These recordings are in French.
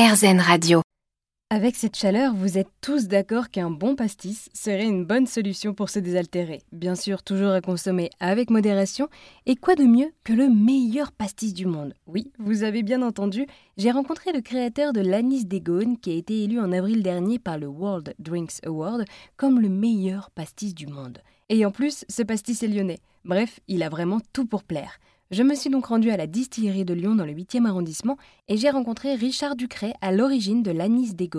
RZN Radio. Avec cette chaleur, vous êtes tous d'accord qu'un bon pastis serait une bonne solution pour se désaltérer. Bien sûr, toujours à consommer avec modération. Et quoi de mieux que le meilleur pastis du monde? Oui, vous avez bien entendu, j'ai rencontré le créateur de l'anis des qui a été élu en avril dernier par le World Drinks Award comme le meilleur pastis du monde. Et en plus, ce pastis est lyonnais. Bref, il a vraiment tout pour plaire. Je me suis donc rendue à la distillerie de Lyon dans le 8e arrondissement et j'ai rencontré Richard Ducret à l'origine de l'anis des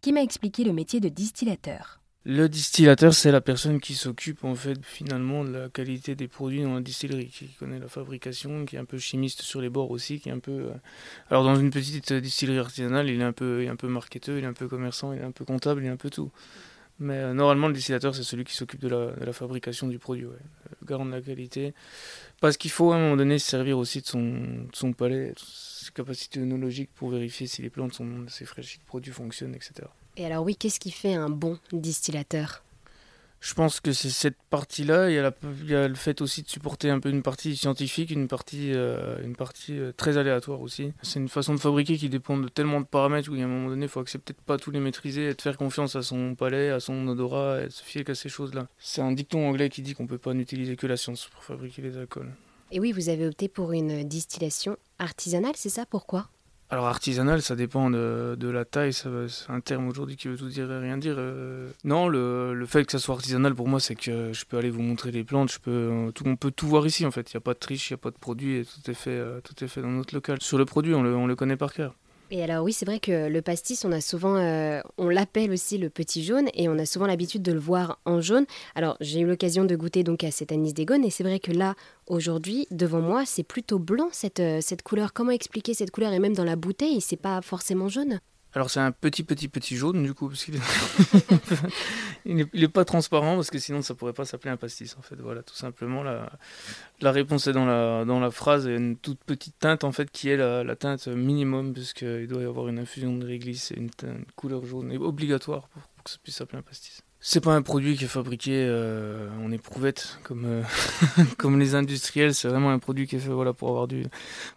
qui m'a expliqué le métier de distillateur. Le distillateur, c'est la personne qui s'occupe en fait finalement de la qualité des produits dans la distillerie, qui connaît la fabrication, qui est un peu chimiste sur les bords aussi, qui est un peu. Euh, alors dans une petite distillerie artisanale, il est un peu, il un peu marketeur, il est un peu commerçant, il est un peu comptable, il est un peu tout. Mais euh, normalement, le distillateur, c'est celui qui s'occupe de la, fabrication du produit, ouais. garant de la qualité. Parce qu'il faut à un moment donné se servir aussi de son, palais, ses capacités œnologiques pour vérifier si les plantes sont assez fraîches, si le produit fonctionne, etc. Et alors oui, qu'est-ce qui fait un bon distillateur? Je pense que c'est cette partie-là. Il, y a le fait aussi de supporter un peu une partie scientifique, une partie, euh, une partie euh, très aléatoire aussi. C'est une façon de fabriquer qui dépend de tellement de paramètres où, à un moment donné, il faut accepter de pas tous les maîtriser et de faire confiance à son palais, à son odorat et de se fier qu'à ces choses-là. C'est un dicton anglais qui dit qu'on peut pas n'utiliser que la science pour fabriquer les alcools. Et oui, vous avez opté pour une distillation artisanale, c'est ça? Pourquoi? Alors artisanal, ça dépend de, la taille, c'est un terme aujourd'hui qui veut tout dire et rien dire. Euh. non, le, fait que ça soit artisanal pour moi, c'est que je peux aller vous montrer les plantes, je peux, tout, on peut tout voir ici en fait. Il n'y a pas de triche, il n'y a pas de produit, et tout est fait, euh, tout est fait dans notre local. Sur le produit, on le connaît par cœur. Et alors oui, c'est vrai que le pastis, on a souvent, euh, on l'appelle aussi le petit jaune, et on a souvent l'habitude de le voir en jaune. Alors j'ai eu l'occasion de goûter donc à cet anis d'Egone, et c'est vrai que là, aujourd'hui, devant moi, c'est plutôt blanc cette, euh, cette couleur. Comment expliquer cette couleur? Et même dans la bouteille, c'est pas forcément jaune? Alors c'est un petit petit petit jaune du coup parce qu'il est... il, est... pas transparent parce que sinon ça pourrait pas s'appeler un pastis en fait voilà tout simplement la, la réponse est dans la dans la phrase et une toute petite teinte en fait qui est la, teinte minimum puisqu'il doit y avoir une infusion de réglisse et une, couleur jaune obligatoire pour, que ça puisse s'appeler un pastis. C'est pas un produit qui est fabriqué euh, en éprouvette comme euh, comme les industriels. C'est vraiment un produit qui est fait voilà pour avoir du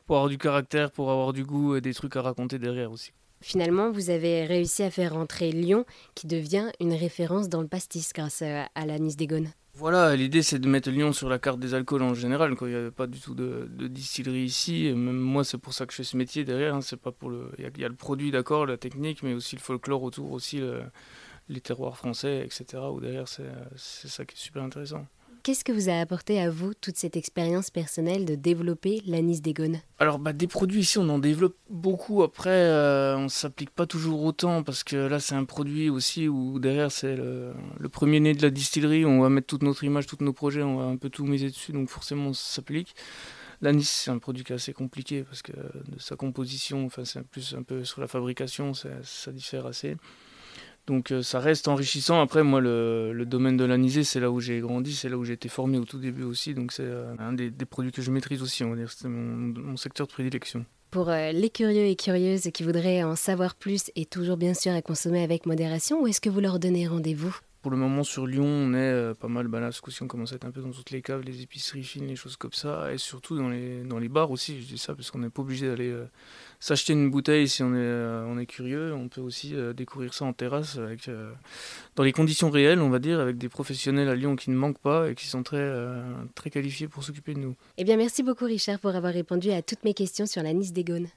pour avoir du caractère, pour avoir du goût et des trucs à raconter derrière aussi. Finalement, vous avez réussi à faire rentrer Lyon, qui devient une référence dans le pastis grâce à, l'anis des Voilà, l'idée c'est de mettre Lyon sur la carte des alcools en général. Quand il n'y avait pas du tout de, distillerie ici, même moi c'est pour ça que je fais ce métier derrière. Hein. c'est pas pour le, il y, a le produit d'accord, la technique, mais aussi le folklore autour, aussi les terroirs français, etc. Où derrière c'est ça qui est super intéressant. Qu'est-ce que vous a apporté à vous toute cette expérience personnelle de développer l'anis d'Egone? Alors bah, des produits ici on en développe beaucoup, après euh, on ne s'applique pas toujours autant parce que là c'est un produit aussi où derrière c'est le, premier né de la distillerie, on va mettre toute notre image, tous nos projets, on va un peu tout miser dessus donc forcément ça s'applique. L'anis c'est un produit qui est assez compliqué parce que de sa composition, enfin c'est plus un peu sur la fabrication, ça, ça diffère assez. Donc euh, ça reste enrichissant. Après, moi, le, domaine de l'anisé, c'est là où j'ai grandi, c'est là où j'ai été formé au tout début aussi. Donc c'est euh, un des, produits que je maîtrise aussi, on va dire. C'est mon, secteur de prédilection. Pour euh, les curieux et curieuses qui voudraient en savoir plus et toujours bien sûr à consommer avec modération, où est-ce que vous leur donnez rendez-vous? Pour le moment sur Lyon, on est pas mal. Bah là, ce coup-ci, on commence à être un peu dans toutes les caves, les épiceries fines, les choses comme ça, et surtout dans les, dans les bars aussi. Je dis ça parce qu'on n'est pas obligé d'aller s'acheter une bouteille si on est, euh, on est curieux. On peut aussi euh, découvrir ça en terrasse avec, euh, dans les conditions réelles, on va dire, avec des professionnels à Lyon qui ne manquent pas et qui sont très, très qualifiés pour s'occuper de nous. Eh bien, merci beaucoup Richard pour avoir répondu à toutes mes questions sur la Nice d'Egone.